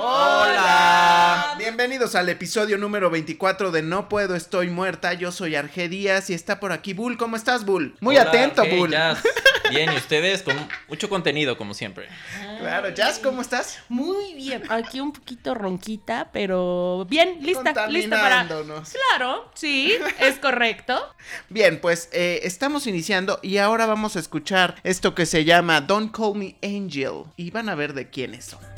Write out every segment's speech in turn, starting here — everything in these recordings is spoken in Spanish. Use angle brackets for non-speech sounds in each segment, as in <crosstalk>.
Hola. Bienvenidos al episodio número 24 de No Puedo, Estoy Muerta. Yo soy Arge Díaz y está por aquí Bull. ¿Cómo estás, Bull? Muy Hola, atento, ok, Bull. Jazz. Bien, y ustedes con mucho contenido, como siempre. <laughs> Claro, Jazz, ¿cómo estás? Muy bien, aquí un poquito ronquita, pero bien, lista, lista para... Claro, sí, es correcto. <laughs> Bien, pues eh, estamos iniciando y ahora vamos a escuchar esto que se llama Don't Call Me Angel. Y van a ver de quiénes son.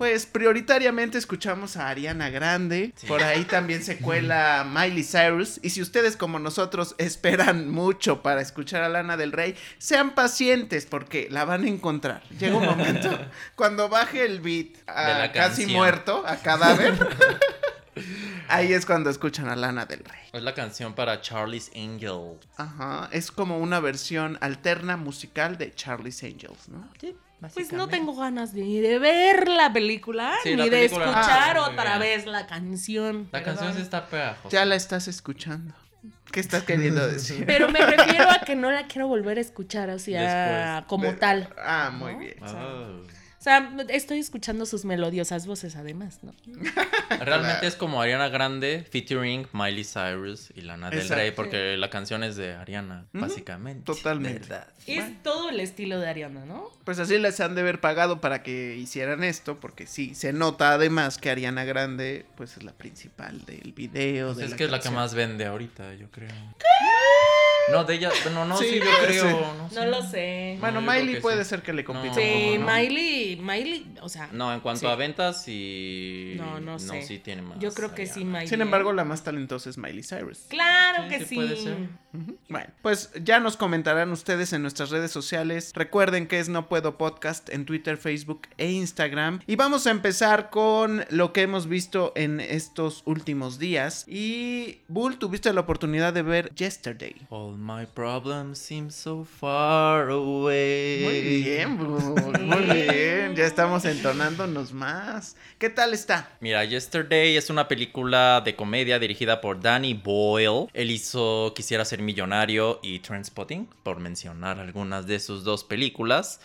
Pues prioritariamente escuchamos a Ariana Grande, por ahí también se cuela Miley Cyrus, y si ustedes como nosotros <laughs> esperan mucho para escuchar a Lana del Rey, sean pacientes porque la van a encontrar. Llega un momento <laughs> cuando baje el beat a casi canción. muerto, a cadáver, <laughs> ahí es cuando escuchan a Lana del Rey. Es la canción para Charlie's Angel. Ajá, es como una versión alterna musical de Charlie's Angels, ¿no? Pues no tengo ganas ni de ver la película, Sí, ni la de película- escuchar Ah, otra bien. vez la canción. La canción sí está pegajosa. Ya la estás escuchando. ¿Qué estás queriendo decir? Pero me refiero a que no la quiero volver a escuchar, o sea, Después. como De- tal. Ah, muy ¿no? bien. Oh. O sea, estoy escuchando sus melodiosas voces además, ¿no? <laughs> Realmente es como Ariana Grande featuring Miley Cyrus y Lana del Exacto. Rey, porque la canción es de Ariana, básicamente. totalmente. ¿Verdad? Es todo el estilo de Ariana, ¿no? Pues así les han de haber pagado para que hicieran esto, porque sí, se nota además que Ariana Grande, pues es la principal del video. Pues de es la que es la que canción. más vende ahorita, yo creo. No, de ella, no, no, Sí, sí, yo creo. No, No lo sé. Bueno, No, Miley que puede sí. ser que le compita. No. Sí, ¿no? Miley, Miley, o sea, No, en cuanto Sí. a ventas y No, no sé. sí tiene más. yo creo que sí. Miley. Sin embargo, la más talentosa es Miley Cyrus. Claro Sí, que sí sí. puede ser. Ujú. Bueno, pues ya nos comentarán ustedes en nuestras redes sociales. Recuerden que es No Puedo Podcast en Twitter, Facebook e Instagram. Y vamos a empezar con lo que hemos visto en estos últimos días. Y Bull, tuviste la oportunidad de ver Yesterday. All my problems seem so far away. Muy bien, Bull, muy bien. Ya estamos entonándonos más. ¿Qué tal está? Mira, Yesterday es una película de comedia dirigida por Danny Boyle. Él hizo Quisiera ser millonario y Trainspotting, por mencionar algunas de sus dos películas.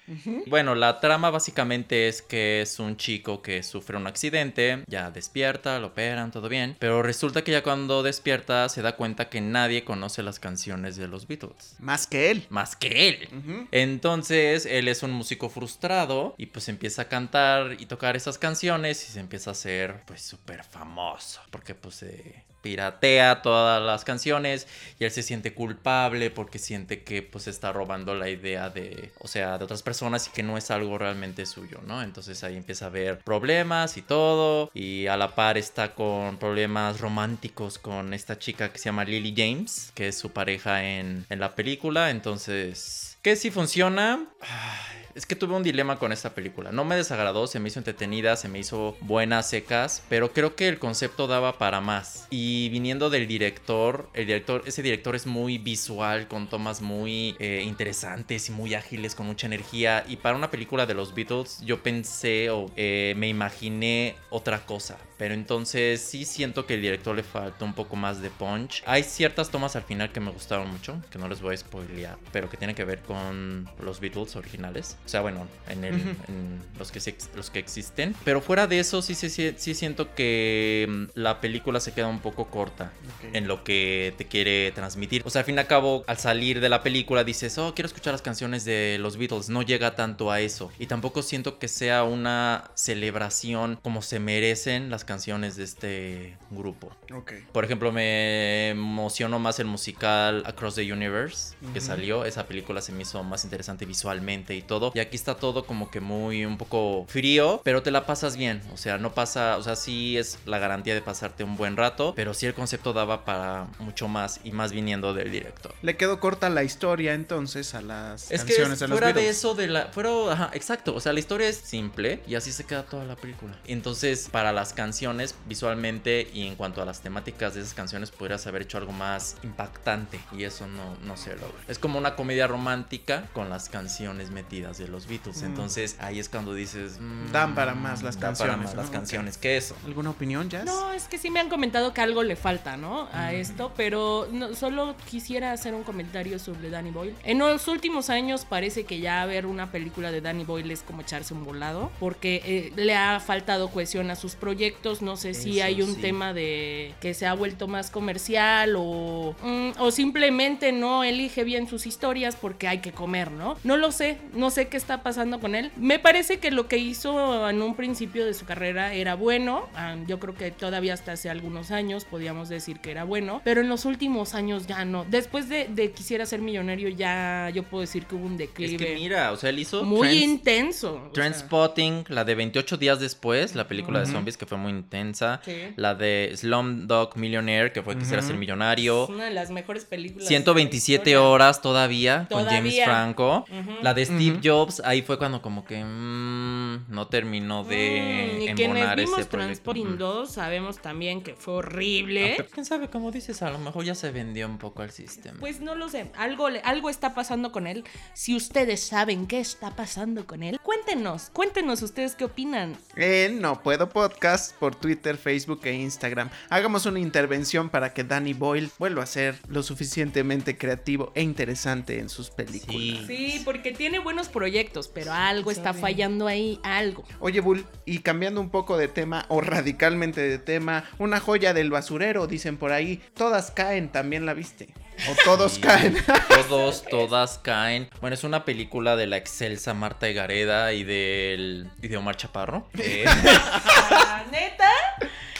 Bueno, la trama básicamente es que es un chico que sufre un accidente, ya despierta, lo operan, todo bien, pero resulta que ya cuando despierta se da cuenta que nadie conoce las canciones de los Beatles. Más que él. Más que él. Entonces él es un músico frustrado y pues empieza a cantar y tocar esas canciones y se empieza a hacer pues súper famoso porque pues se piratea todas las canciones y él se siente culpable porque siente que pues está robando la idea de, o sea, de otras personas y que no es algo realmente suyo, ¿no? Entonces ahí empieza a haber problemas y todo y a la par está con problemas románticos con esta chica que se llama Lily James, que es su pareja en, en la película, entonces... ¿Qué si funciona? Ay, Es que tuve un dilema con esta película. No me desagradó, se me hizo entretenida, se me hizo buenas secas, pero creo que el concepto daba para más. Y viniendo del director, el director, ese director es muy visual, con tomas muy eh, interesantes y muy ágiles, con mucha energía. Y para una película de los Beatles, yo pensé o eh, me imaginé otra cosa. Pero entonces sí siento que el director le faltó un poco más de punch. Hay ciertas tomas al final que me gustaron mucho, que no les voy a spoilear, pero que tienen que ver con los Beatles originales. O sea, bueno, en, el, en los, que, los que existen. Pero fuera de eso, sí, sí, sí, siento que mm, la película se queda un poco corta en lo que te quiere transmitir. O sea, al fin y al cabo, al salir de la película dices, oh, quiero escuchar las canciones de los Beatles. No llega tanto a eso. Y tampoco siento que sea una celebración como se merecen las canciones de este grupo. Ok. Por ejemplo, me emocionó más el musical Across the Universe que salió. Esa película se me hizo más interesante visualmente y todo. Y aquí está todo como que muy un poco frío, pero te la pasas bien, o sea, no pasa, o sea, sí es la garantía de pasarte un buen rato, pero sí el concepto daba para mucho más y más viniendo del director. Le quedó corta la historia entonces a las Es que canciones de los fuera de eso de la fuera ajá, exacto, o sea, la historia es simple y así se queda toda la película. Entonces, para las canciones visualmente y en cuanto a las temáticas de esas canciones podrías haber hecho algo más impactante y eso no no se logra. Es como una comedia romántica con las canciones metidas de los Beatles. Mm. Entonces, ahí es cuando dices, mm, Dan para más las dan para canciones, más ¿no? las canciones que eso. ¿Alguna opinión, Jazz? No, es que sí me han comentado que algo le falta, ¿no? A esto, pero no- solo quisiera hacer un comentario sobre Danny Boyle. En los últimos años parece que ya ver una película de Danny Boyle es como echarse un volado, porque eh, le ha faltado cohesión a sus proyectos. No sé si hay un sí. tema de que se ha vuelto más comercial o, mm, o simplemente no elige bien sus historias porque hay que comer, ¿no? No lo sé, no sé qué está pasando con él. Me parece que lo que hizo en un principio de su carrera era bueno. Ah, yo creo que todavía hasta hace algunos años podíamos decir que era bueno, pero en los últimos años ya no. Después de, de Quisiera ser millonario ya yo puedo decir que hubo un Es declive que mira, o sea, él hizo muy Trans- intenso. o sea. La de 28 días después, la película de zombies que fue muy intensa. Sí. La de Slumdog Millionaire, que fue Quisiera Ujú. ser Es millonario. una de las mejores películas. 127 de la historia. horas todavía, con James. Franco. La de Steve Ujú. Jobs, ahí fue cuando como que mm, no terminó de Mm, y quienes embonar vimos. Transporting Ujú. 2 sabemos también que fue Ah, horrible. pero quién sabe, como dices, a lo mejor ya se vendió un poco al sistema. Pues no lo sé, algo, le- algo está pasando con él. Si ustedes saben qué está pasando con él, cuéntenos, cuéntenos ustedes qué opinan. En No Puedo Podcast por Twitter, Facebook e Instagram. Hagamos una intervención para que Danny Boyle vuelva a ser lo suficientemente creativo e interesante en sus películas. Sí. Sí, porque tiene buenos proyectos, pero algo está fallando ahí, algo. Oye, Bull, y cambiando un poco de tema o radicalmente de tema, una joya del basurero, dicen por ahí. Todas caen, también la viste. O <laughs> todos Sí. caen. <laughs> Todos, todas caen. Bueno, es una película de la excelsa Marta Egareda y del y de Omar Chaparro. <laughs> Eh, Ah, ¿Neta?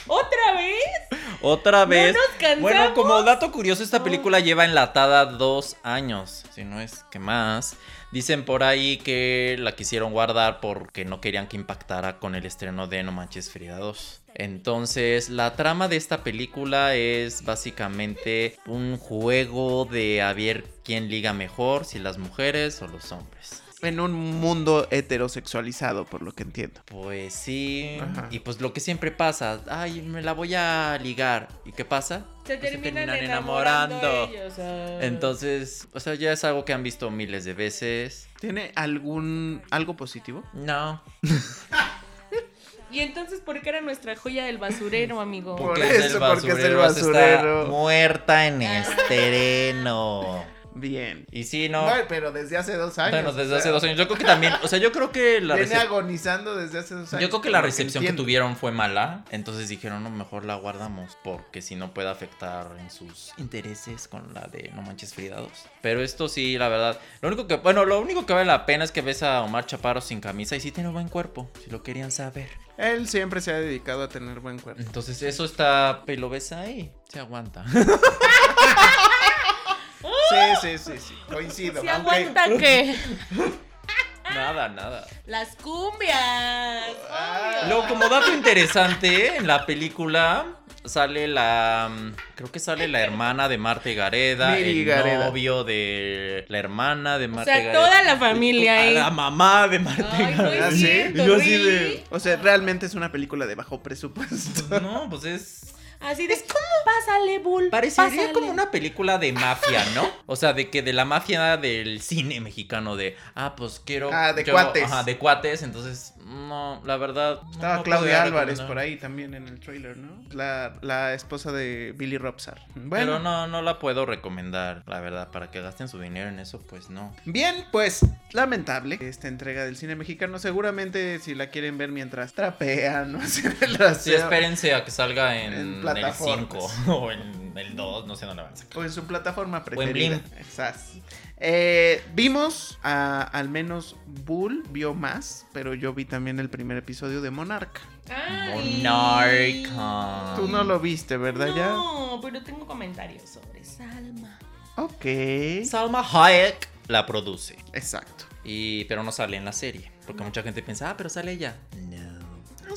¿Otra vez? Otra vez. nos cansamos? bueno, como dato curioso, esta película lleva enlatada dos años, si no es que más. Dicen por ahí que la quisieron guardar porque no querían que impactara con el estreno de No Manches Frida 2. Entonces, la trama de esta película es básicamente un juego de a ver quién liga mejor, si las mujeres o los hombres. En un mundo heterosexualizado, por lo que entiendo. Pues sí. Ajá. Y pues lo que siempre pasa, ay, me la voy a ligar. ¿Y qué pasa? Se Pues terminan, enamorando. ellos, ah. Entonces, o sea, ya es algo que han visto miles de veces. ¿Tiene algún algo positivo? No. <laughs> Y entonces, ¿por qué era nuestra joya del basurero, amigo? Por Porque eso, porque es el basurero. Está muerta en <laughs> Ah. Bien. Y sí, no. No, pero desde hace dos años. bueno, desde o hace dos años. Yo creo que también, o sea, yo creo que la Viene recep- agonizando desde hace dos años. Yo creo que la recepción que, tuvieron fue mala, entonces dijeron, no, mejor la guardamos, porque si no puede afectar en sus intereses con la de No Manches Frida 2. Pero esto sí, la verdad, lo único que, bueno, lo único que vale la pena es que ves a Omar Chaparro sin camisa y sí tiene buen cuerpo, si lo querían saber. Él siempre se ha dedicado a tener buen cuerpo. Entonces eso está, y lo ves ahí, se aguanta. <laughs> Sí, sí, sí, sí. Coincido. ¿Se aunque- aguanta qué? <laughs> nada, nada. Las cumbias. Ah. Luego, como dato interesante, en la película sale la. Creo que sale la hermana de Marta Gareda, Miri el Gareda. novio de la hermana de O Marta sea, Gareda. toda la familia ahí. La mamá de Marta Ay, Gareda. ¿Ah, es sí? cierto, Y yo así de- O sea, realmente es una película de bajo presupuesto. No, pues es. Así de, ¿cómo? Pásale, Bull. Parecería pásale. como una película de mafia, ¿no? O sea, de que de la mafia del cine mexicano, de, ah, pues quiero. Ah, de yo- cuates. Ajá, de cuates, entonces, no, la verdad. Estaba no Claudia Álvarez por ahí también en el trailer, ¿no? La, la esposa de Billy Robsar. Pero Bueno, no, no la puedo recomendar, la verdad, para que gasten su dinero en eso, pues no. bien, pues lamentable esta entrega del cine mexicano. Seguramente si la quieren ver mientras trapean, <laughs> no sé, el Sí, espérense a que salga en, En el plataformas. 5 <laughs> o en el 2, no sé dónde van a sacar. O en su plataforma en preferida. Eh, vimos a, al menos Bull vio más, pero yo vi también el primer episodio de Monarch. Ay. Monarca. Tú no lo viste, ¿verdad No, pero tengo comentarios sobre Salma. ya? Ok. Salma Hayek la produce. Exacto. Y, pero no sale en la serie. Porque mucha gente piensa, ah, pero sale ella. No.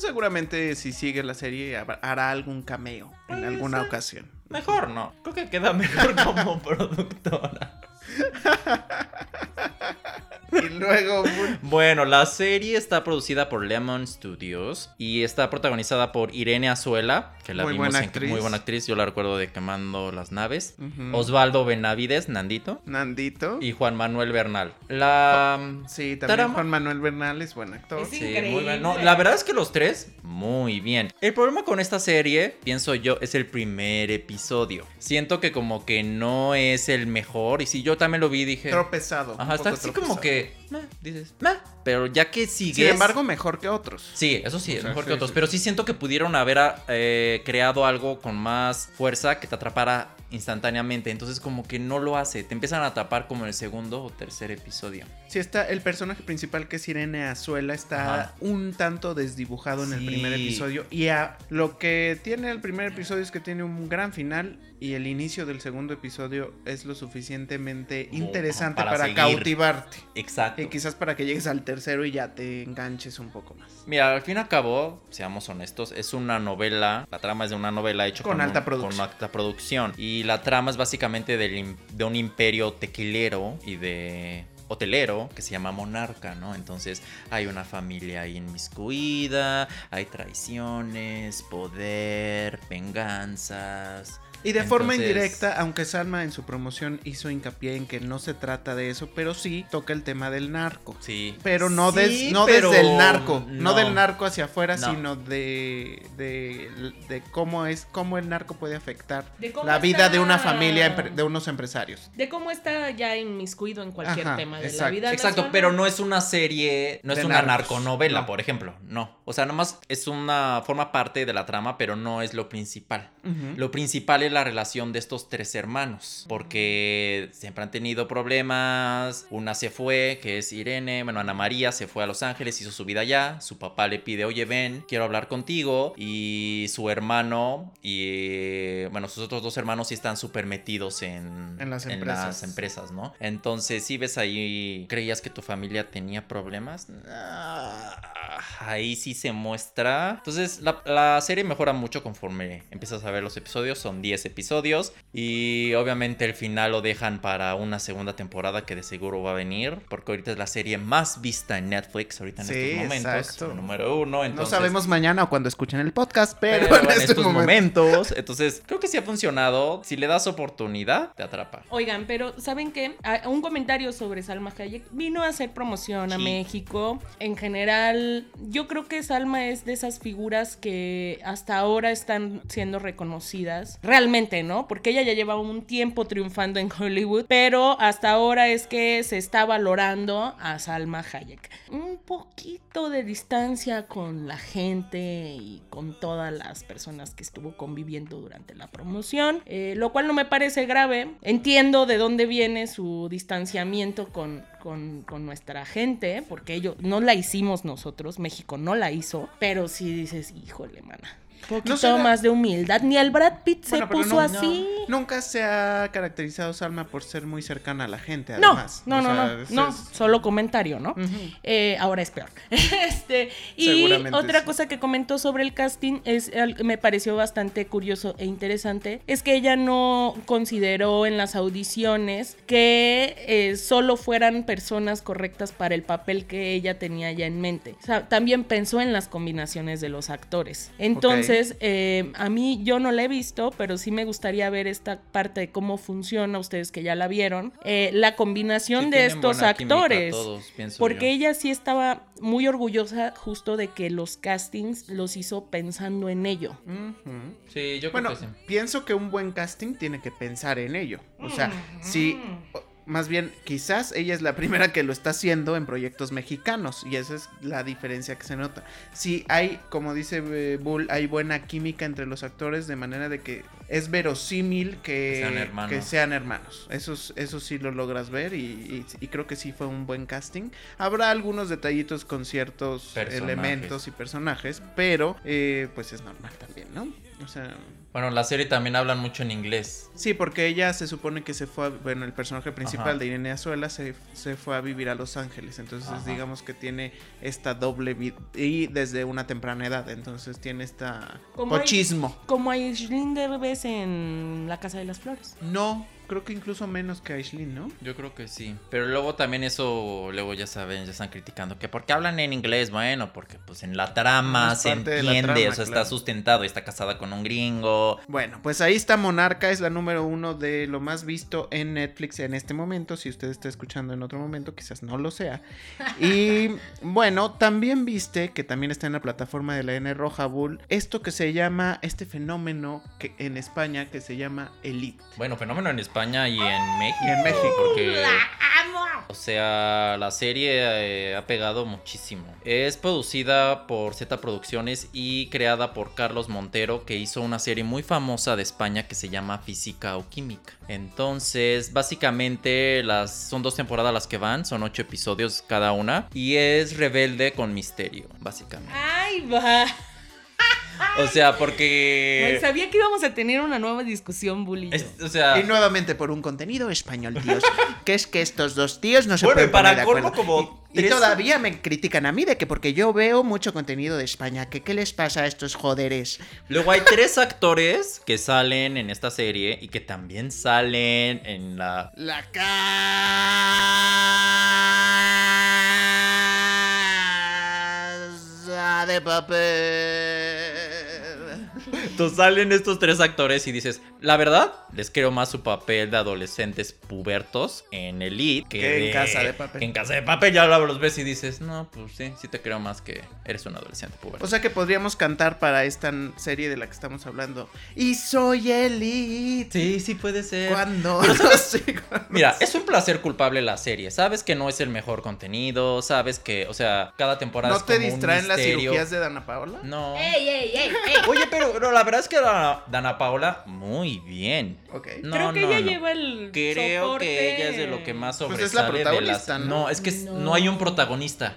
Seguramente si sigue la serie hará algún cameo en alguna ocasión. Mejor no. Creo que queda mejor como <laughs> productora. <laughs> <laughs> Y luego, Bull, Bueno, la serie está producida por Lemon Studios y está protagonizada por Irene Azuela, que la Muy vimos buena en actriz. muy buena actriz, yo la recuerdo de Quemando las naves. Osvaldo Benavides, Nandito, Nandito. y Juan Manuel Bernal. La Sí, también Tarama. Juan Manuel Bernal es buen actor. Es Sí, Increíble. muy. No, la verdad es que los tres, muy bien. El problema con esta serie, pienso yo, es el primer episodio. Siento que como que no es el mejor. Y si yo también lo vi, dije... Tropezado. Ajá, está así como tropezado. Que... meh, dices, meh. Pero ya que sigues... Sin embargo, mejor que otros. Sí, eso sí, O sea, mejor sí, que otros. sí. Pero sí siento que pudieron haber eh, creado algo con más fuerza que te atrapara instantáneamente. Entonces como que no lo hace. Te empiezan a atrapar como en el segundo o tercer episodio. Sí, está el personaje principal que es Irene Azuela está Ajá. un tanto desdibujado en el primer episodio y a- lo que tiene el primer episodio es que tiene un gran final y el inicio del segundo episodio es lo suficientemente interesante para cautivarte Exacto. y quizás para que llegues al tercero y ya te enganches un poco más. Mira, al fin y al cabo, seamos honestos, es una novela, la trama es de una novela hecha Con con, alta un- producción. con alta producción. Y la trama es básicamente del de un imperio tequilero y de hotelero que se llama Monarca, ¿no? Entonces hay una familia ahí inmiscuida, hay traiciones, poder, venganzas. Y de forma indirecta, aunque Salma en su promoción hizo hincapié en que no se trata de eso, pero sí toca el tema del narco. Sí. Pero no, Sí, des- no pero desde el narco, no. no. del narco hacia afuera, No. sino de, de, de cómo es, cómo el narco puede afectar la vida de una familia, de unos empresarios. De cómo está ya inmiscuido en cualquier Ajá, tema de la vida. Exacto, nacional. pero no es una serie, no es De una narcos, narconovela, no. por ejemplo, no. O sea, nomás es una forma parte de la trama, pero no es lo principal. Lo principal es la relación de estos tres hermanos, porque siempre han tenido problemas. Una se fue, que es Irene, bueno, Ana María se fue a Los Ángeles, hizo su vida allá. Su papá le pide, oye, ven, quiero hablar contigo. Y su hermano y, bueno, sus otros dos hermanos sí están súper metidos en, En las empresas. empresas, ¿no? Entonces, si ves ahí, creías que tu familia tenía problemas. Ah, ahí sí se muestra. Entonces, la, la serie mejora mucho conforme empiezas a ver los episodios. Son 10 episodios. Y obviamente el final lo dejan para una segunda temporada que de seguro va a venir. Porque ahorita es la serie más vista en Netflix. Ahorita en Sí, estos momentos. exacto. Número uno. Entonces, no sabemos mañana o cuando escuchen el podcast, pero, pero, <laughs> en, en estos momento- momentos. Entonces, creo que sí ha funcionado. Si le das oportunidad, te atrapa. Oigan, pero ¿saben qué? A- Un comentario sobre Salma Hayek. Vino a hacer promoción a Sí. México. En general, yo creo que Salma es de esas figuras que hasta ahora están siendo reconocidas. Realmente, ¿no? Porque ella ya lleva un tiempo triunfando en Hollywood, pero hasta ahora es que se está valorando a Salma Hayek. Un poquito de distancia con la gente y con todas las personas que estuvo conviviendo durante la promoción, eh, lo cual no me parece grave. Entiendo de dónde viene su distanciamiento con, con, con nuestra gente, porque ello no la hicimos nosotros, México no la hizo, pero si dices, híjole, mana. Poquito será- más de humildad. Ni el Brad Pitt se Bueno, puso no- así. Nunca se ha caracterizado Salma por ser muy cercana a la gente, además. no, O no, sea, no, no, es- solo comentario, ¿no? Eh, ahora es peor. <laughs> este, y otra sí. cosa que comentó sobre el casting es me pareció bastante curioso e interesante es que ella no consideró en las audiciones que eh, solo fueran personas correctas para el papel que ella tenía ya en mente. O sea, también pensó en las combinaciones de los actores. Entonces, eh, a mí yo no la he visto, pero sí me gustaría ver esta parte de cómo funciona, ustedes que ya la vieron, eh, la combinación Sí de estos actores. todos, porque yo. ella sí estaba muy orgullosa justo de que los castings los hizo pensando en ello. Sí, yo creo Bueno, que sí. pienso que un buen casting tiene que pensar en ello. O sea, si. Más bien, quizás ella es la <laughs> primera que lo está haciendo en proyectos mexicanos. Y esa es la diferencia que se nota. Si hay, como dice eh, Bull, hay buena química entre los actores, de manera de que es verosímil que, sean hermanos. que sean hermanos. Eso, es- eso sí lo logras ver. Y, y- y creo que sí fue un buen casting. Habrá algunos detallitos con ciertos Personajes. elementos y personajes. Pero, eh, pues es normal también, ¿no? O sea. Bueno, en la serie también hablan mucho en inglés. Sí, porque ella se supone que se fue, a- bueno, el personaje principal Ajá. de Irene Azuela se, se fue a vivir a Los Ángeles, entonces Ajá. digamos que tiene esta doble vida y desde una temprana edad, entonces tiene esta Como hay- pochismo. Como a Aislinn Derbez en La Casa de las Flores. No, creo que incluso menos que Aislinn, ¿no? Yo creo que sí. Pero luego también eso, luego ya saben, ya están criticando que porque hablan en inglés, bueno, porque pues en la trama se entiende, trama, o sea, claro. está sustentado, y está casada con un gringo. Bueno, pues ahí está Monarca, es la número uno de lo más visto en Netflix en este momento. Si usted está escuchando en otro momento, quizás no lo sea. Y <laughs> bueno, también viste que también está en la plataforma de la N Roja Bull, esto que se llama, este fenómeno que en España que se llama Elite. Bueno, fenómeno en España y en México. Y en México. Porque, o sea, la serie eh, ha pegado muchísimo. Es producida por Z Producciones y creada por Carlos Montero, que hizo una serie muy famosa de España que se llama Física o Química. Entonces, básicamente, las, son dos temporadas las que van, son ocho episodios cada una. Y es rebelde con misterio, básicamente. ¡Ay, va! O sea, porque... Sabía que íbamos a tener una nueva discusión, Bully. es- o sea... Y nuevamente por un contenido español, tíos. <laughs> que es que estos dos tíos no se Bueno, y pueden poner para de colmo, acuerdo. como Y, todavía me critican a mí de que porque yo veo mucho contenido de España, que qué les pasa a estos joderes. Luego hay <laughs> tres actores que salen en esta serie y que también salen en la... La casa de papel. Salen estos tres actores y dices, la verdad, les creo más su papel de adolescentes pubertos en Elite que, Que en de- Casa de Papel. que en Casa de Papel ya los ves y dices, no, pues sí, sí te creo más que eres un adolescente puberto. O sea que podríamos cantar para esta serie de la que estamos hablando. Y soy Elite. sí, sí puede ser. Cuando. <laughs> <laughs> Mira, es un placer culpable la serie. Sabes que no es el mejor contenido, sabes que, o sea, cada temporada ¿No es te como un distraen las cirugías de Dana Paola? No. ¡Ey, ey, ey, ey! Oye, pero, pero la verdad es que Dana, Dana Paola, muy bien. No, Creo que no, ella no. lleva el Creo soporte. que ella es de lo que más Pues sobresale es la de protagonista, las- ¿no? es que No. no hay un protagonista.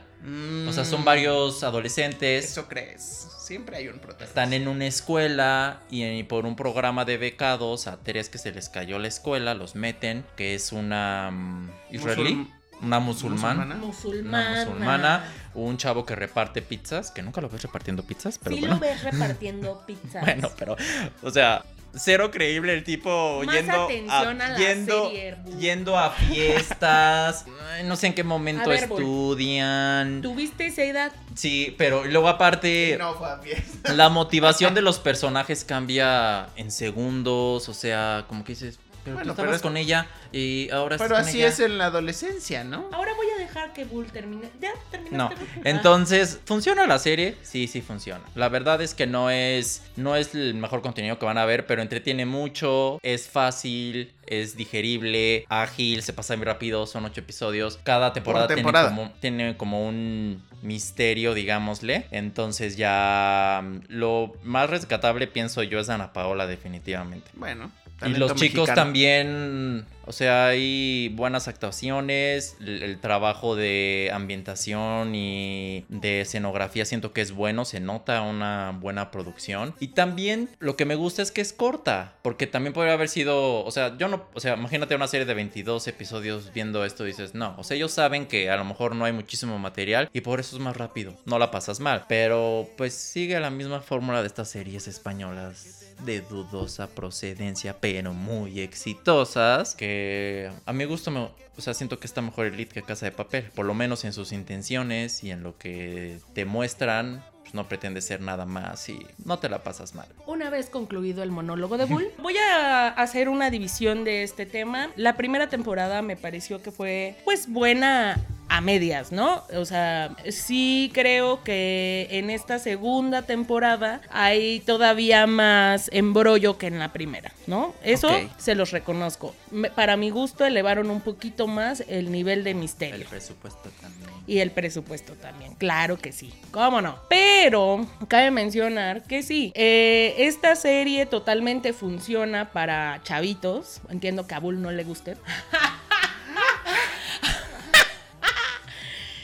O sea, son Mm, varios adolescentes. Eso crees. Siempre hay un protagonista. Están en una escuela y, por un programa de becados a tres que se les cayó la escuela, los meten, que es una mm, israelí, Musul- una musulmana, musulmana. Musulmana. una musulmana, un chavo que reparte pizzas, que nunca lo ves repartiendo pizzas, pero sí bueno. lo ves repartiendo pizzas. <laughs> Bueno, pero, o sea, cero creíble el tipo Más yendo atención a la yendo, serie, yendo a fiestas. no sé en qué momento ver, estudian. ¿Tuviste esa edad? Sí, pero luego aparte No fue a fiesta. la motivación de los personajes cambia en segundos, o sea, como que dices, pero Bueno, tú pero estabas es- con ella y ahora Pero estás con así ella. es en la adolescencia, ¿no? Ahora voy a dejar que Bull termine. ¿Ya terminaste? No, Bull? entonces, ¿funciona la serie? Sí, sí funciona. La verdad es que no es, no es el mejor contenido que van a ver, pero entretiene mucho, es fácil, es digerible, ágil, se pasa muy rápido, son ocho episodios. Cada temporada, temporada. Tiene, como, tiene como un misterio, digámosle. Entonces ya mm, lo más rescatable, pienso yo, es Ana Paola definitivamente. Bueno. Y los chicos mexicano. también, o sea, hay buenas actuaciones, el, el trabajo de ambientación y de escenografía siento que es bueno, se nota una buena producción. Y también lo que me gusta es que es corta, porque también podría haber sido, o sea, yo no, o sea, imagínate una serie de 22 episodios viendo esto y dices, no, o sea, ellos saben que a lo mejor no hay muchísimo material y por eso es más rápido, no la pasas mal, pero pues sigue la misma fórmula de estas series españolas de dudosa procedencia, pero muy exitosas, que a mi gusto me, o sea, siento que está mejor Elite que Casa de Papel, por lo menos en sus intenciones y en lo que te muestran. pues, No pretende ser nada más y no te la pasas mal. Una vez concluido el monólogo de <laughs> Bull, voy a hacer una división de este tema. La primera temporada me pareció que fue, pues, buena a medias, ¿no? O sea, sí creo que en esta segunda temporada hay todavía más embrollo que en la primera, ¿no? Eso se los reconozco. Para mi gusto elevaron un poquito más el nivel de El misterio. presupuesto también. Y el presupuesto también, claro que sí, cómo no. Pero cabe mencionar que sí, eh, esta serie totalmente funciona para chavitos. Entiendo que a Bull no le guste. <laughs>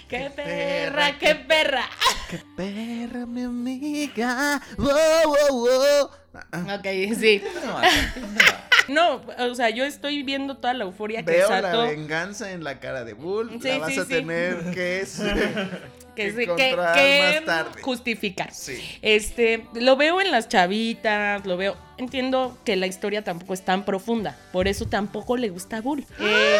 ¡Qué perra, qué perra! Qué perra, mi amiga. Wow, wow, wow. Ok, sí. No, o sea, yo estoy viendo toda la euforia que Veo la Sato venganza en la cara de Bull. Sí, la vas sí, a sí. tener que, <laughs> que, que que- que más tarde. justificar. Sí. Este, lo veo en las chavitas, lo veo. Entiendo que la historia tampoco es tan profunda, por eso tampoco le gusta a Bull. Eh,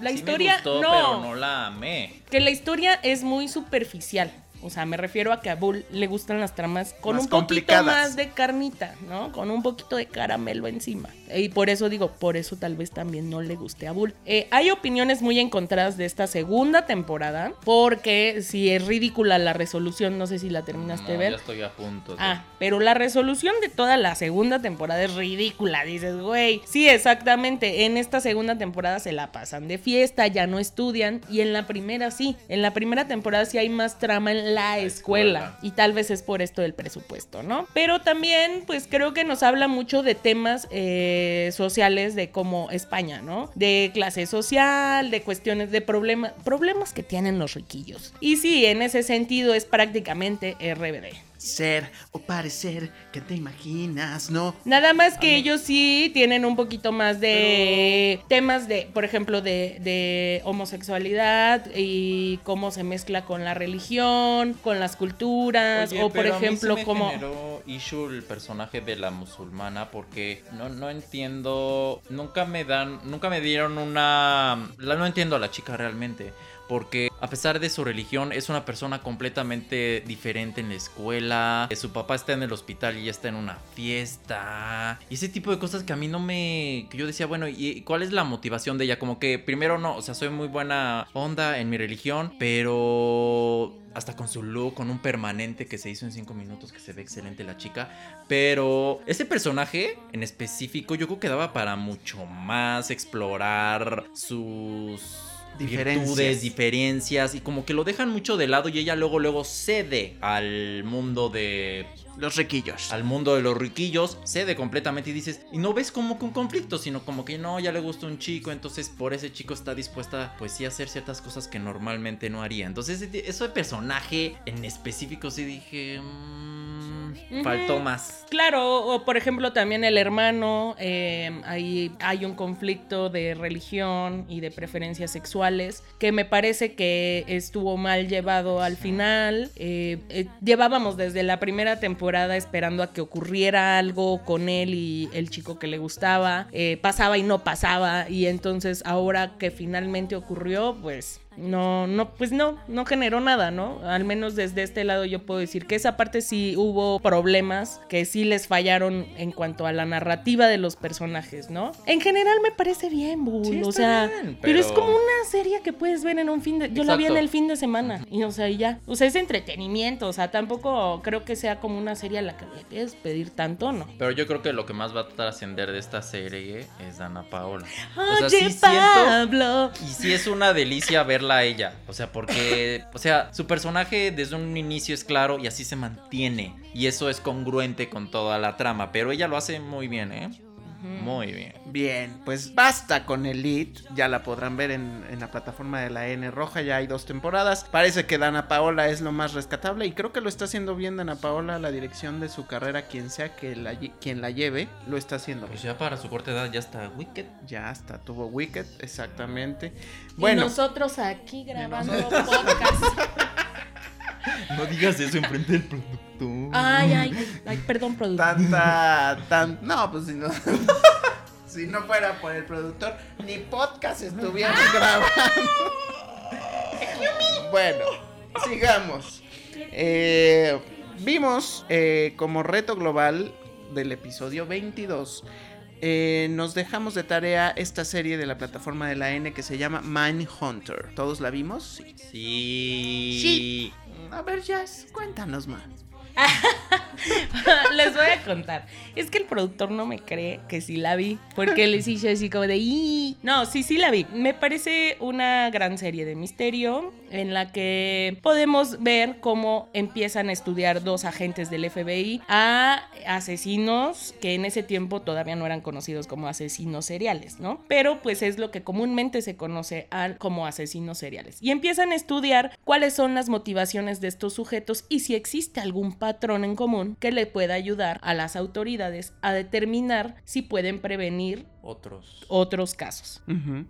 la Sí historia, me gustó, no, pero no la amé. que la historia es muy superficial. O sea, me refiero a que a Bull le gustan las tramas con Más un poquito más de carnita, ¿no? Con un poquito de caramelo encima. Y por eso digo, por eso tal vez también no le guste a Bull. Eh, hay opiniones muy encontradas de esta segunda temporada, porque si es ridícula la resolución, no sé si la terminaste de No, ver. ya estoy a punto. de- Ah, pero la resolución de toda la segunda temporada es ridícula, dices, güey. Sí, exactamente. En esta segunda temporada se la pasan de fiesta, ya no estudian. Y en la primera sí. En la primera temporada sí hay más trama en la, escuela. Y tal vez es por esto del presupuesto, ¿no? Pero también, pues creo que nos habla mucho de temas eh, sociales de como España, ¿no? De clase social, de cuestiones de problemas, problemas que tienen los riquillos. Y sí, en ese sentido es prácticamente RBD. Ser o parecer que te imaginas, ¿no? Nada más que ellos sí tienen un poquito más de temas de, por ejemplo, de, de homosexualidad y cómo se mezcla con la religión, con las culturas, Oye, o por pero a mí sí ejemplo, me como... generó issue el personaje de la musulmana porque no, no entiendo, nunca me dan, nunca me dieron una, la, no entiendo a la chica realmente. Porque a pesar de su religión es una persona completamente diferente en la escuela. Su papá está en el hospital y ella está en una fiesta. Y ese tipo de cosas que a mí no me... Que yo decía, bueno, ¿y cuál es la motivación de ella? Como que primero no, o sea, soy muy buena onda en mi religión, pero hasta con su look, con un permanente que se hizo en 5 minutos, que se ve excelente la chica. Pero ese personaje en específico yo creo que daba para mucho más explorar sus. Virtudes, diferencias y como que lo dejan mucho de lado y ella luego luego cede al mundo de Los riquillos. al mundo de los riquillos, cede completamente y dices, y no ves como que un conflicto, sino como que no, ya le gusta un chico, entonces por ese chico está dispuesta, pues sí, a hacer ciertas cosas que normalmente no haría. Entonces, eso de personaje en específico sí dije, "Mm, Ujú. Faltó más. Claro, o por ejemplo también el hermano, eh, ahí hay un conflicto de religión y de preferencias sexuales que me parece que estuvo mal llevado al final. Eh, eh, llevábamos desde la primera temporada esperando a que ocurriera algo con él y el chico que le gustaba. Pasaba y no pasaba y entonces ahora que finalmente ocurrió, pues no, no, pues no, no generó nada, ¿no? Al menos desde este lado yo puedo decir que esa parte sí hubo problemas que sí les fallaron en cuanto a la narrativa de los personajes, ¿no? En general me parece bien, Bull, Sí, o sea, bien, pero... es como una serie que puedes ver en un fin de, yo la vi en el fin de semana y o sea, y ya, o sea, es entretenimiento, o sea, tampoco creo que sea como una serie a la que le puedes pedir tanto, ¿no? Pero yo creo que lo que más va a trascender de esta serie es Dana Paola. O sea, Oye, siento Pablo. Y sí es una delicia verla a ella. O sea, porque, <laughs> o sea, su personaje desde un inicio es claro y así se mantiene. Y eso es congruente con toda la trama. Pero ella lo hace muy bien, ¿eh? Muy bien. Bien, pues basta con Elite. Ya la podrán ver en, en la plataforma de la N Roja. Ya hay dos temporadas. Parece que Dana Paola es lo más rescatable. Y creo que lo está haciendo bien Dana Paola. La dirección de su carrera, quien sea que la, quien la lleve, lo está haciendo Pues ya para su corta edad ya está Wicked. Ya hasta tuvo Wicked, exactamente. Y Bueno, nosotros aquí grabando podcast. <laughs> No digas eso enfrente del productor. Ay, ay, ay, ay, perdón, productor. tanta, tan, no, pues si no, <laughs> si no fuera por el productor, ni podcast estuviéramos grabando. bueno, sigamos. Eh, vimos eh, como reto global del episodio 22. Eh, nos dejamos de tarea esta serie de la plataforma de la N que se llama Mindhunter. ¿Todos la vimos? Sí. Sí. Sí. A ver, Jazz, cuéntanos más. <laughs> Les voy a contar. Es que el productor no me cree que sí la vi. Porque les hice así como de. No, sí, sí la vi. Me parece una gran serie de misterio en la que podemos ver cómo empiezan a estudiar dos agentes del FBI a asesinos que en ese tiempo todavía no eran conocidos como asesinos seriales, ¿no? Pero pues es lo que comúnmente se conoce como asesinos seriales. Y empiezan a estudiar cuáles son las motivaciones de estos sujetos y si existe algún patrón en común que le pueda ayudar a las autoridades a determinar si pueden prevenir Otros. otros casos.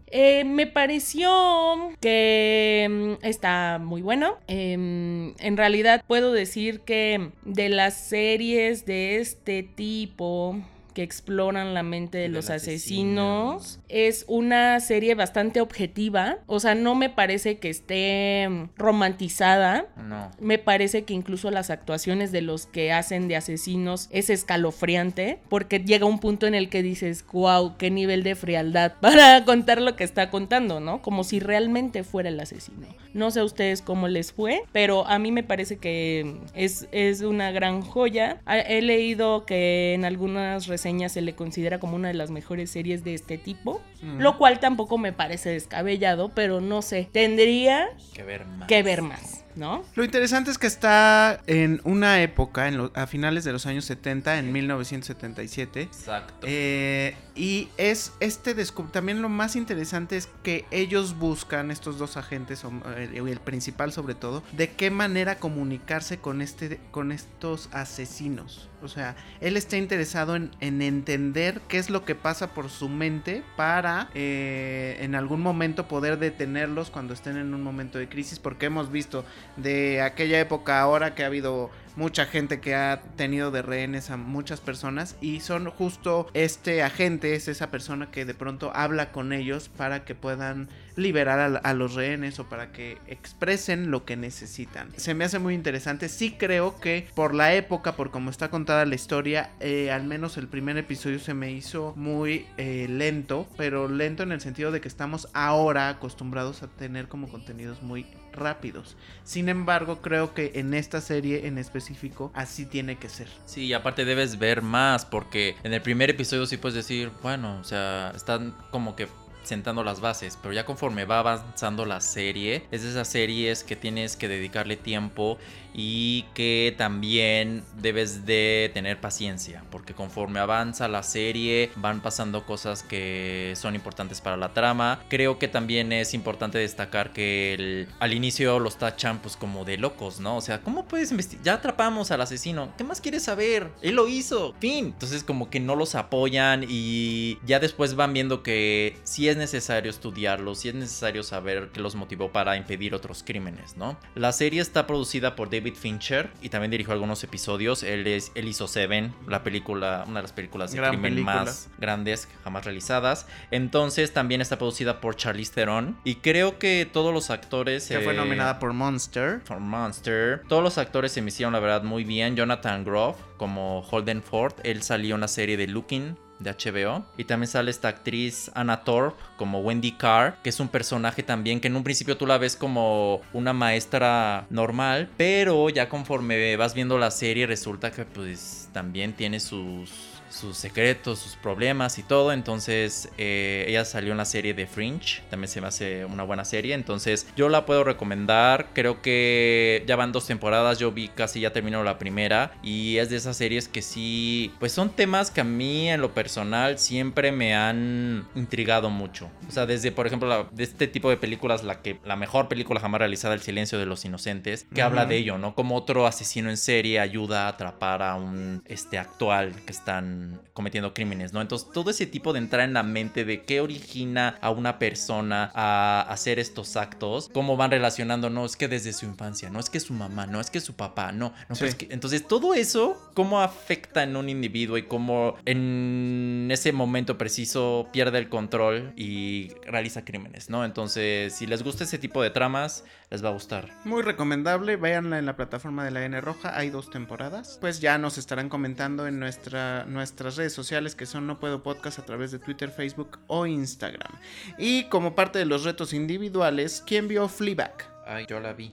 Eh, me pareció que mm, está muy bueno. Em, en realidad puedo decir que de las series de este tipo que exploran la mente de los asesino. asesinos. Es una serie bastante objetiva. O sea, no me parece que esté romantizada. No. Me parece que incluso las actuaciones de los que hacen de asesinos es escalofriante, porque llega un punto en el que dices, wow, qué nivel de frialdad <laughs> para contar lo que está contando, ¿no? Como si realmente fuera el asesino. No sé a ustedes cómo les fue, pero a mí me parece que es, es una gran joya. Ah, He leído que en algunas reseñas se le considera como una de las mejores series de este tipo, lo cual tampoco me parece descabellado, pero no sé, tendría Que ver más. que ver más, ¿no? Lo interesante es que está en una época, en lo- a finales de los años 70, en 1977. Exacto. eh, y es este también lo más interesante es que ellos buscan estos dos agentes o, eh, el principal sobre todo de qué manera comunicarse con este con estos asesinos o sea él está interesado en, en entender qué es lo que pasa por su mente para eh, en algún momento poder detenerlos cuando estén en un momento de crisis porque hemos visto de aquella época ahora que ha habido mucha gente que ha tenido de rehenes a muchas personas y son justo este agente, es esa persona que de pronto habla con ellos para que puedan liberar a, los rehenes o para que expresen lo que necesitan. Se me hace muy interesante, sí creo que por la época, por cómo está contada la historia, eh, al menos el primer episodio se me hizo muy eh, lento, pero lento en el sentido de que estamos ahora acostumbrados a tener como contenidos muy rápidos. Sin embargo, creo que en esta serie en específico así tiene que ser. Sí, y aparte debes ver más porque en el primer episodio sí puedes decir, bueno, o sea, están como que sentando las bases, pero ya conforme va avanzando la serie, es de esas series que tienes que dedicarle tiempo y que también debes de tener paciencia, porque conforme avanza la serie van pasando cosas que son importantes para la trama. Creo que también es importante destacar que al inicio los tachan pues como de locos, ¿no? O sea, ¿cómo puedes investigar? Ya atrapamos al asesino, ¿qué más quieres saber? Él lo hizo, fin. Entonces como que no los apoyan y ya después van viendo que sí es necesario estudiarlo, sí es necesario saber qué los motivó para impedir otros crímenes, ¿no? La serie está producida por David Fincher y también dirigió algunos episodios. Él, es, él hizo Seven, la película, una de las películas de Gran crimen película. más grandes jamás realizadas. Entonces también está producida por Charlize Theron y creo que todos los actores... Que fue eh, nominada por Monster. for Monster. Todos los actores se me hicieron la verdad muy bien. Jonathan Groff como Holden Ford, él salió en la serie de Looking de HBO. Y también sale esta actriz Anna Thorpe como Wendy Carr, que es un personaje también que en un principio tú la ves como una maestra normal, pero ya conforme vas viendo la serie resulta que pues también tiene sus sus secretos, sus problemas y todo. Entonces, eh, ella salió en la serie de Fringe. También se me hace una buena serie. Entonces, yo la puedo recomendar. Creo que ya van dos temporadas. Yo vi casi ya terminó la primera. Y es de esas series que sí, pues son temas que a mí en lo personal siempre me han intrigado mucho. O sea, desde, por ejemplo, la- de este tipo de películas, la que la mejor película jamás realizada, El silencio de los inocentes, que habla de ello, ¿no? Como otro asesino en serie ayuda a atrapar a un este actual que están cometiendo crímenes, ¿no? Entonces, todo ese tipo de entrar en la mente de qué origina a una persona a hacer estos actos, cómo van relacionando, no es que desde su infancia, no es que su mamá, no es que su papá, no, no Sí. es que entonces todo eso cómo afecta en un individuo y cómo en ese momento preciso pierde el control y realiza crímenes, ¿no? Entonces, si les gusta ese tipo de tramas, les va a gustar. Muy recomendable, váyanla en la plataforma de la N Roja, hay dos temporadas. Pues ya nos estarán comentando en nuestra, nuestras redes sociales que son No Puedo Podcast a través de Twitter, Facebook o Instagram. Y como parte de los retos individuales, ¿quién vio Fleabag? Ay, yo la vi.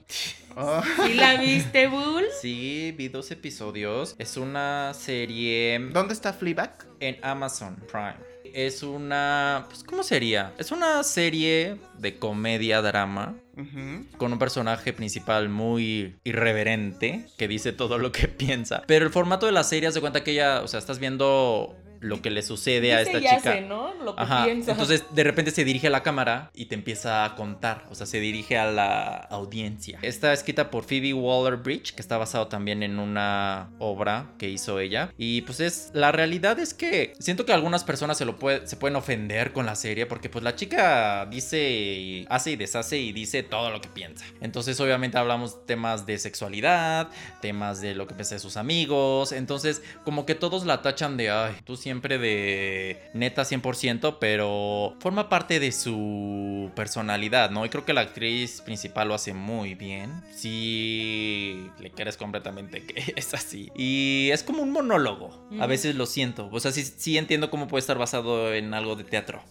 Oh, <laughs> ¿Sí la viste, Bull? Sí, vi dos episodios. Es una serie ¿Dónde está Fleabag? en Amazon Prime. Es una... Pues, ¿cómo sería? Es una serie de comedia-drama con un personaje principal muy irreverente que dice todo lo que <laughs> piensa. Pero el formato de la serie, haz de cuenta que ella, o sea, estás viendo lo que le sucede a esta chica. hace, ¿no? Lo que Ajá. piensa. Entonces, de repente se dirige a la cámara y te empieza a contar. O sea, se dirige a la audiencia. Está escrita por Phoebe Waller Bridge, que está basado también en una obra que hizo ella. Y pues es. La realidad es que siento que algunas personas se lo puede- se pueden ofender con la serie. Porque pues la chica dice. y hace y deshace y dice todo lo que piensa. Entonces, obviamente, hablamos temas de sexualidad, temas de lo que piensa de sus amigos. Entonces, como que todos la tachan de, ay, tú siempre de neta 100%, pero forma parte de su personalidad, ¿no? Y creo que la actriz principal lo hace muy bien. Sí, le quieres completamente que <laughs> es así. Y es como un monólogo. A veces lo siento. O sea, sí, sí entiendo cómo puede estar basado en algo de teatro.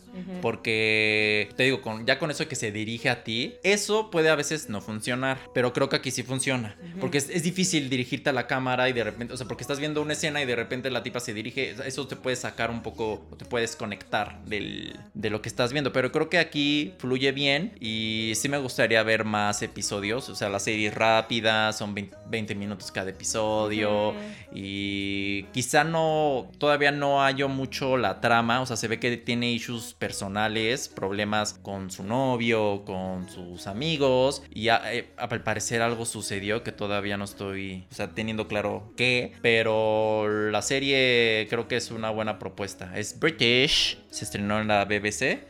Porque, te digo, con, ya con eso que se dirige a ti, eso puede a veces no funcionar. Pero creo que aquí sí funciona. Porque es, es difícil dirigirte a la cámara y de repente, o sea, porque estás viendo una escena y de repente la tipa se dirige. Eso te puede sacar un poco, o te puedes conectar del, de lo que estás viendo. Pero creo que aquí fluye bien y sí me gustaría ver más episodios. O sea, la serie es rápida, son 20, 20 minutos cada episodio. Y quizá no, todavía no hallo mucho la trama, o sea, se ve que tiene issues personales, problemas con su novio, con sus amigos, y a- eh, al parecer algo sucedió que todavía no estoy, o sea, teniendo claro qué, pero la serie creo que es una buena propuesta. Es British, se estrenó en la BBC,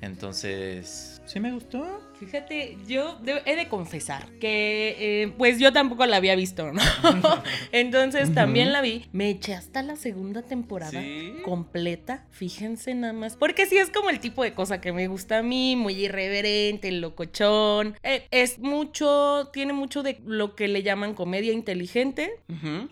entonces, ¿sí me gustó? Fíjate, yo de- he de confesar que eh, pues yo tampoco la había visto, ¿no? <laughs> Entonces también la vi. Me eché hasta la segunda temporada ¿Sí? completa, fíjense nada más. Porque sí es como el tipo de cosa que me gusta a mí, muy irreverente, locochón. Eh, es mucho, tiene mucho de lo que le llaman comedia inteligente.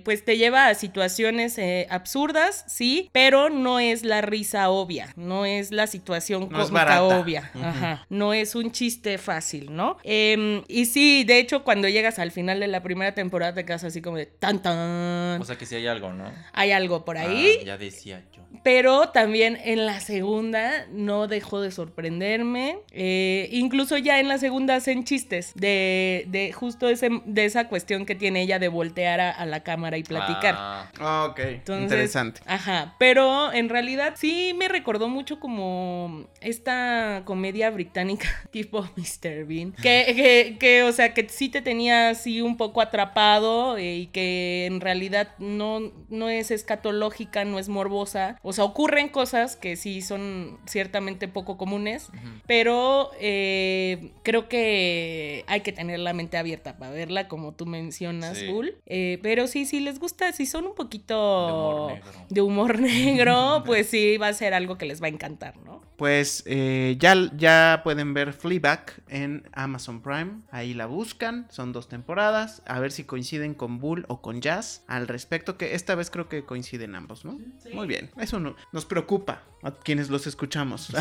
Pues te lleva a situaciones eh, absurdas, sí, pero no es la risa obvia, no es la situación No cómica obvia, ajá, no es un chiste fácil, ¿no? Em, y sí, de hecho, cuando llegas al final de la primera temporada te quedas así como de tan tan, O sea que sí hay algo, ¿no? hay algo por ahí, Ah, ya decía yo. pero también en la segunda no dejó de sorprenderme. Eh, incluso ya en la segunda hacen chistes de, de justo ese, de esa cuestión que tiene ella de voltear a, a la cámara y platicar. Ah, Ah, ok, Entonces, interesante. Ajá, pero en realidad sí me recordó mucho como esta comedia británica <laughs> tipo Mr. Bean, que, que, que, o sea, que sí te tenía así un poco atrapado eh, y que en realidad no, no es escatológica, no es morbosa, o sea, ocurren cosas que sí son ciertamente poco comunes, pero eh, creo que hay que tener la mente abierta para verla, como tú mencionas, Sí. Bull. Eh, pero sí, sí les gusta, si son un poquito De humor negro. de humor <laughs> negro, pues <laughs> sí va a ser algo que les va a encantar, ¿no? Pues ya, ya pueden ver Fleabag en Amazon Prime. Ahí la buscan. Son dos temporadas. A ver si coinciden con Bull o con Jazz al respecto. Que esta vez creo que coinciden ambos, ¿no? Muy bien. Eso no- nos preocupa a quienes los escuchamos. <laughs>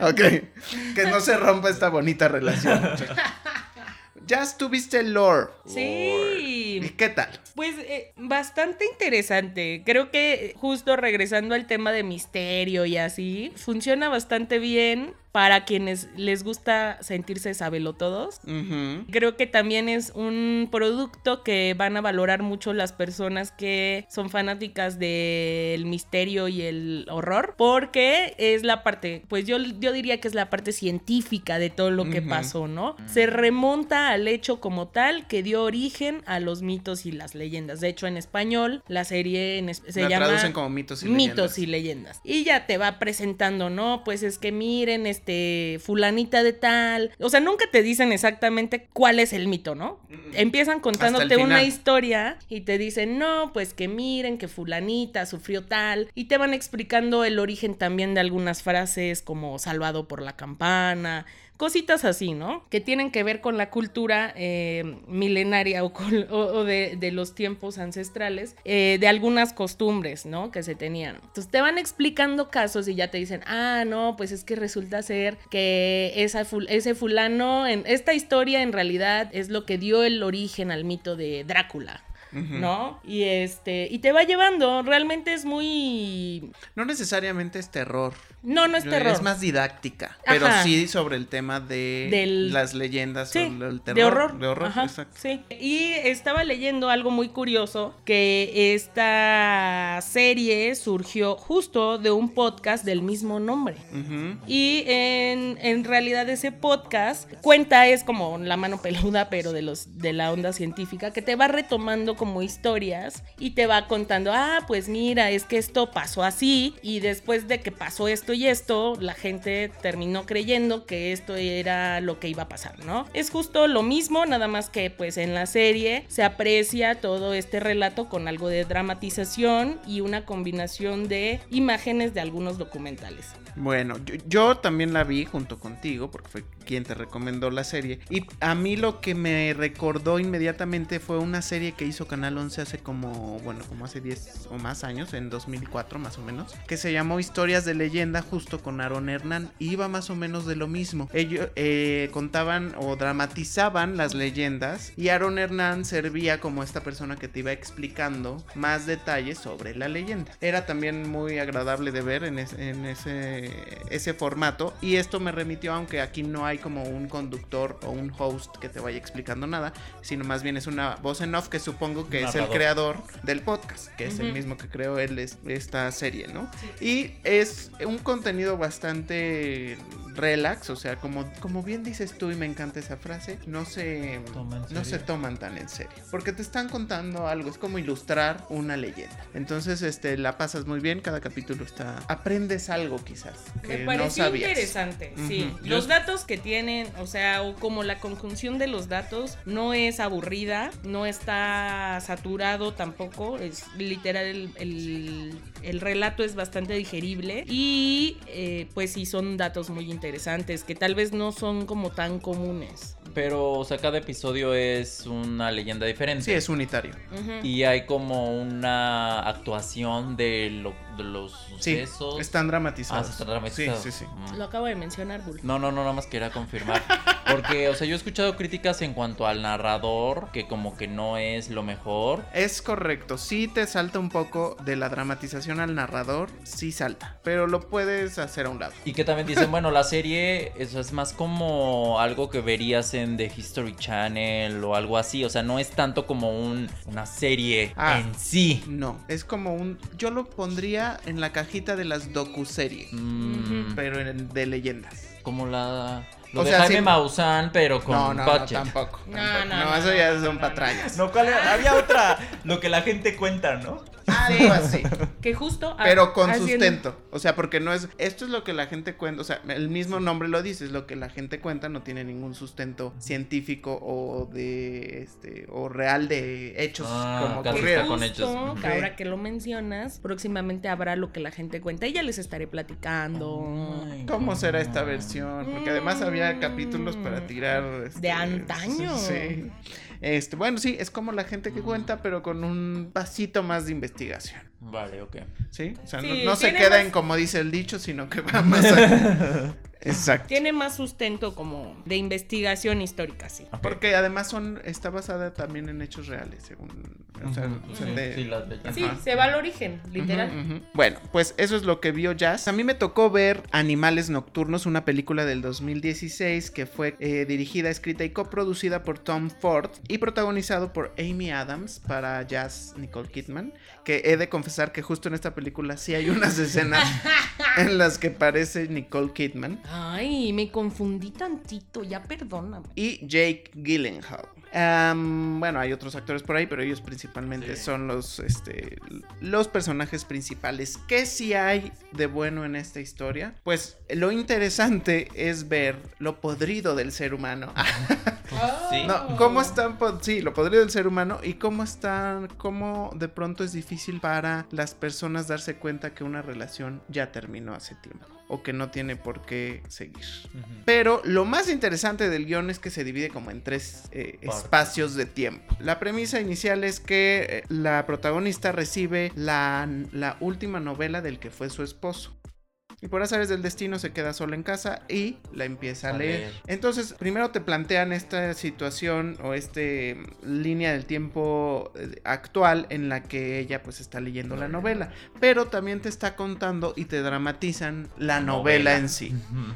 Ok. Que no se rompa esta bonita relación. Jazz, tuviste lore. Sí. ¿Y qué tal? Pues eh, bastante interesante. Creo que justo regresando al tema de misterio y así, funciona bastante bien para quienes les gusta sentirse sabelotodos. Ujú. Creo que también es un producto que van a valorar mucho las personas que son fanáticas del misterio y el horror, porque es la parte, pues yo, yo diría que es la parte científica de todo lo que pasó, ¿no? Se remonta al hecho como tal que dio origen a los mitos y las leyendas. De hecho, en español, la serie en es- se La llama traducen como mitos y mitos leyendas. y leyendas. Y ya te va presentando, ¿no? Pues es que miren, este, fulanita de tal. O sea, nunca te dicen exactamente cuál es el mito, ¿no? Empiezan contándote una historia y te dicen, no, pues que miren que fulanita sufrió tal. Y te van explicando el origen también de algunas frases como salvado por la campana. Cositas así, ¿no? Que tienen que ver con la cultura eh, milenaria o, con- <laughs> o- o de, de los tiempos ancestrales, eh, de algunas costumbres, ¿no? Que se tenían. Entonces te van explicando casos y ya te dicen, ah, no, pues es que resulta ser que esa ful- ese fulano, en esta historia en realidad es lo que dio el origen al mito de Drácula. ¿No? Y este, y te va llevando, realmente es muy No necesariamente es terror. No, no es terror. Es más didáctica, pero Ajá. sí sobre el tema de Del- las leyendas Sí, el terror. de horror. De horror, Ajá, exacto. sí. Y estaba leyendo algo muy curioso, que esta serie surgió justo de un podcast del mismo nombre. Y en, en realidad ese podcast cuenta, es como la mano peluda, pero de los de la onda científica, que te va retomando como historias y te va contando, ah, pues mira, es que esto pasó así, y después de que pasó esto y esto, la gente terminó creyendo que esto era lo que iba a pasar, ¿no? Es justo lo mismo, nada más que pues en la serie se aprecia todo este relato con algo de dramatización y una combinación de imágenes de algunos documentales. Bueno, yo, yo también la vi junto contigo, porque fue quien te recomendó la serie. Y a mí lo que me recordó inmediatamente fue una serie que hizo Canal 11 hace como, bueno, como hace 10 o más años, en 2004 más o menos, que se llamó Historias de Leyenda, justo con Aaron Hernán. Iba más o menos de lo mismo. Ellos eh, contaban o dramatizaban las leyendas y Aaron Hernán servía como esta persona que te iba explicando más detalles sobre la leyenda. Era también muy agradable de ver en, en ese, ese formato y esto me remitió, aunque aquí no hay como un conductor o un host que te vaya explicando nada, sino más bien es una voz en off que supongo que es el creador del podcast, que es el mismo que creó él es- esta serie, ¿no? Y es un contenido bastante relax, o sea, como, como bien dices tú y me encanta esa frase, no se, no se toman tan en serio, porque te están contando algo, es como ilustrar una leyenda. Entonces, este, la pasas muy bien, cada capítulo está, aprendes algo quizás que Me no pareció interesante, sí. Los datos que tienen, o sea, o como la conjunción de los datos no es aburrida, no está saturado tampoco, es literal, el, el- el relato es bastante digerible y eh, pues sí son datos muy interesantes que tal vez no son como tan comunes. Pero, o sea, cada episodio es una leyenda diferente. Sí, es unitario. Y hay como una actuación de, lo- de los Sí, sucesos. están Ah, dramatizados. se están dramatizados. Sí, sí, sí. Mm. Lo acabo de mencionar, Bull. No, no, no, nada más quería confirmar. Porque, o sea, yo he escuchado críticas en cuanto al narrador, que como que no es lo mejor. Es correcto, sí te salta un poco de la dramatización al narrador, sí salta, pero lo puedes hacer a un lado. Y que también dicen, bueno, la serie eso es más como algo que verías en The History Channel o algo así. O sea, no es tanto como un, una serie Ah. en sí. No, es como un... Yo lo pondría en la cajita de las docuseries, Mm, pero en- de leyendas. Como la... Lo O de sea, Jaime sí- Maussan, pero con No, no, no, budget. tampoco. No, tampoco. no, No, no, eso ya son patrañas. No, ¿cuál era? había otra, lo que la gente cuenta, ¿no? <laughs> Algo así. Que justo... Pero con sustento. O sea, porque no es. Esto es lo que la gente cuenta. O sea, el mismo nombre lo dice. Es lo que la gente cuenta. No tiene ningún sustento científico o de. este O real de hechos Ah, como Que ocurrieron. con justo, hechos. que ahora que lo mencionas, próximamente habrá lo que la gente cuenta y ya les estaré platicando. Ay, ¿Cómo será esta versión? Porque además había capítulos para tirar. este, De antaño. Sí. Este, bueno, sí, es como la gente que cuenta, pero con un pasito más de investigación. Vale, ok. ¿Sí? O sea, no- Sí, no, se queda más- en como dice el dicho, sino que va más allá. <laughs> Exacto. Tiene más sustento como de investigación histórica, sí. Porque además son, está basada también en hechos reales, según. O sea, o de- Sí, las leyendas. Sí, se va al origen, literal. Bueno, pues eso es lo que vio Jazz. A mí me tocó ver Animales Nocturnos, una película del 2016 que fue eh, dirigida, escrita y coproducida por Tom Ford y protagonizado por Amy Adams para Jazz Nicole Kidman. Que he de confesar que justo en esta película sí hay unas escenas <laughs> en las que parece Nicole Kidman. Ay, me confundí tantito, ya perdóname. y Jake Gyllenhaal. Bueno, hay otros actores por ahí, pero ellos principalmente Sí. son los, este, los personajes principales. ¿Qué sí hay de bueno en esta historia? Pues lo interesante es ver lo podrido del ser humano. <laughs> Sí. No, cómo están, sí, lo podrido del ser humano y cómo están, cómo de pronto es difícil para las personas darse cuenta que una relación ya terminó hace tiempo o que no tiene por qué seguir. Pero lo más interesante del guion es que se divide como en tres eh, espacios de tiempo. La premisa inicial es que eh, la protagonista recibe la, la última novela del que fue su esposo. Y por azares del destino se queda sola en casa y la empieza a A leer. leer. Entonces, primero te plantean esta situación o este mm, línea del tiempo eh, actual en la que ella pues está leyendo la novela, pero también te está contando y te dramatizan la novela, Novela. en sí.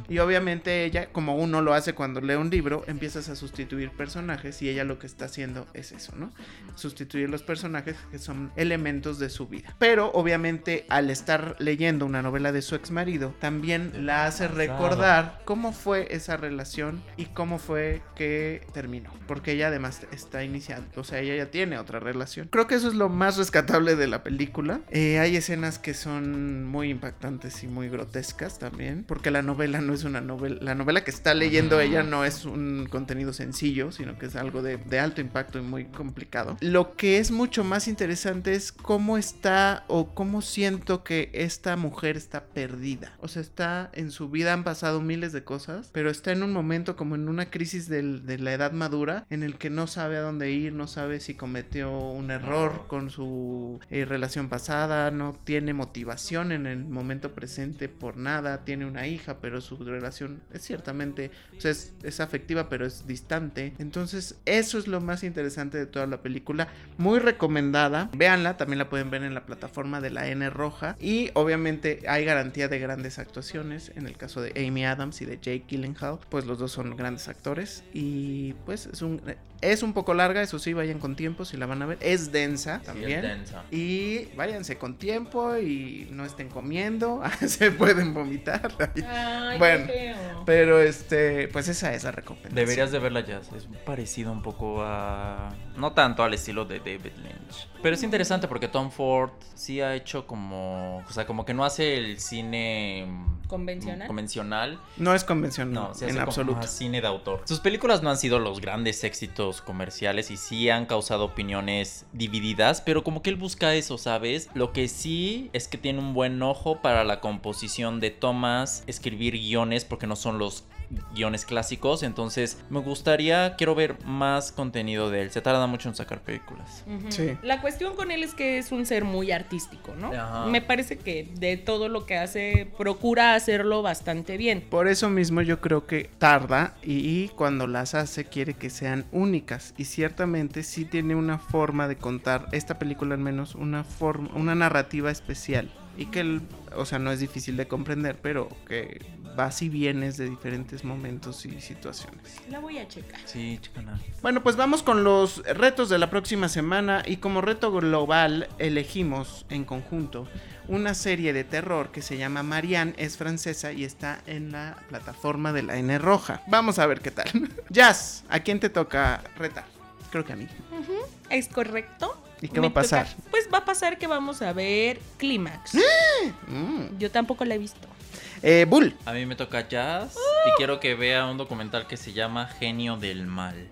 Y obviamente ella, como uno lo hace cuando lee un libro, empiezas a sustituir personajes y ella lo que está haciendo es eso, ¿no? Sustituir los personajes que son elementos de su vida. Pero obviamente al estar leyendo una novela de su ex marido, también la hace recordar cómo fue esa relación y cómo fue que terminó. Porque ella además está iniciando, o sea, ella ya tiene otra relación. Creo que eso es lo más rescatable de la película. Eh, hay escenas que son muy impactantes y muy grotescas también, porque la novela no es una novela, la novela que está leyendo ella no es un contenido sencillo, sino que es algo de, de alto impacto y muy complicado. Lo que es mucho más interesante es cómo está o cómo siento que esta mujer está perdida. O sea, está en su vida, han pasado miles de cosas, pero está en un momento como en una crisis de la edad madura en el que no sabe a dónde ir, no sabe si cometió un error con su eh, relación pasada, no tiene motivación en el momento presente por nada, tiene una hija, pero su relación es ciertamente, es afectiva, pero es distante. Entonces, eso es lo más interesante de toda la película. Muy recomendada. Véanla, también la pueden ver en la plataforma de la N Roja. Y obviamente hay garantía de grandes actuaciones. En el caso de Amy Adams y de Jake Gyllenhaal, pues los dos son grandes actores. Y pues es un, es un poco larga, eso sí, vayan con tiempo si la van a ver. Es densa Sí, también. es densa. Y váyanse con tiempo y no estén comiendo. <laughs> Se pueden vomitar. Ay, Bueno, qué feo. Pero este, pues esa es la recomendación. Deberías de verla ya, es parecido un poco a... No tanto al estilo de David Lynch. Pero es interesante porque Tom Ford sí ha hecho como... O sea, como que no hace el cine... mm, ¿Convencional? Convencional. No es convencional, No, se hace en como absoluto. más cine de autor. Sus películas no han sido los grandes éxitos comerciales y sí han causado opiniones divididas, pero como que él busca eso, ¿sabes? Lo que sí es que tiene un buen ojo para la composición de tomas, escribir guiones, porque no son los guiones clásicos, entonces me gustaría, quiero ver más contenido de él. Se tarda mucho en sacar películas. Sí. La cuestión con él es que es un ser muy artístico, ¿no? Ajá. Me parece que de todo lo que hace, procura hacerlo bastante bien. Por eso mismo yo creo que tarda y, y cuando las hace quiere que sean únicas y ciertamente sí tiene una forma de contar esta película al menos una forma una narrativa especial y que el- o sea no es difícil de comprender pero que vas y vienes de diferentes momentos y situaciones. La voy a checar. Sí, chicana. Bueno, pues vamos con los retos de la próxima semana y como reto global elegimos en conjunto una serie de terror que se llama Marianne, es francesa y está en la plataforma de la N roja. Vamos a ver qué tal. <laughs> Jazz, ¿a quién te toca retar? Creo que a mí. ¿Es correcto? ¿Y qué Me va a pasar? toca- va a pasar que vamos a ver Clímax. Mm. Yo tampoco la he visto. Eh, Bull. A mí me toca jazz y quiero que vea un documental que se llama Genio del Mal.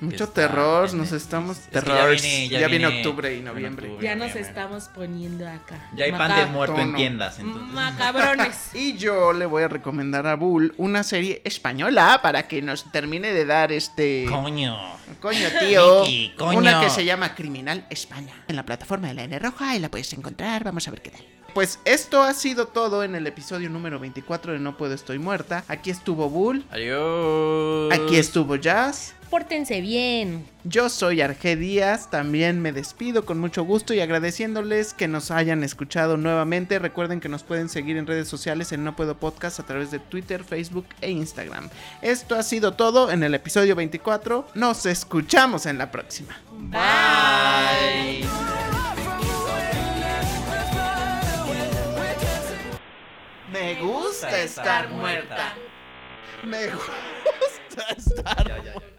Mucho está terror, nos estamos... Es que ya terror. viene- ya viene viene- octubre y noviembre. octubre. Ya nos noviembre. estamos poniendo acá. Ya hay pan de muerto en tiendas, entonces. Macabrones. <laughs> Y yo le voy a recomendar a Bull una serie española para que nos termine de dar este... Coño. Coño, tío. Miki, coño. Una que se llama Criminal España. En la plataforma de la N Roja y la puedes encontrar. Vamos a ver qué tal. Pues esto ha sido todo en el episodio número 24 de No Puedo Estoy Muerta. Aquí estuvo Bull. Adiós. Aquí estuvo Jazz. Pórtense bien. Yo soy Arge Díaz, también me despido con mucho gusto y agradeciéndoles que nos hayan escuchado nuevamente. Recuerden que nos pueden seguir en redes sociales en No Puedo Podcast a través de Twitter, Facebook e Instagram. Esto ha sido todo en el episodio 24. Nos escuchamos en la próxima. Bye. Me gusta estar muerta. Me gusta estar muerta.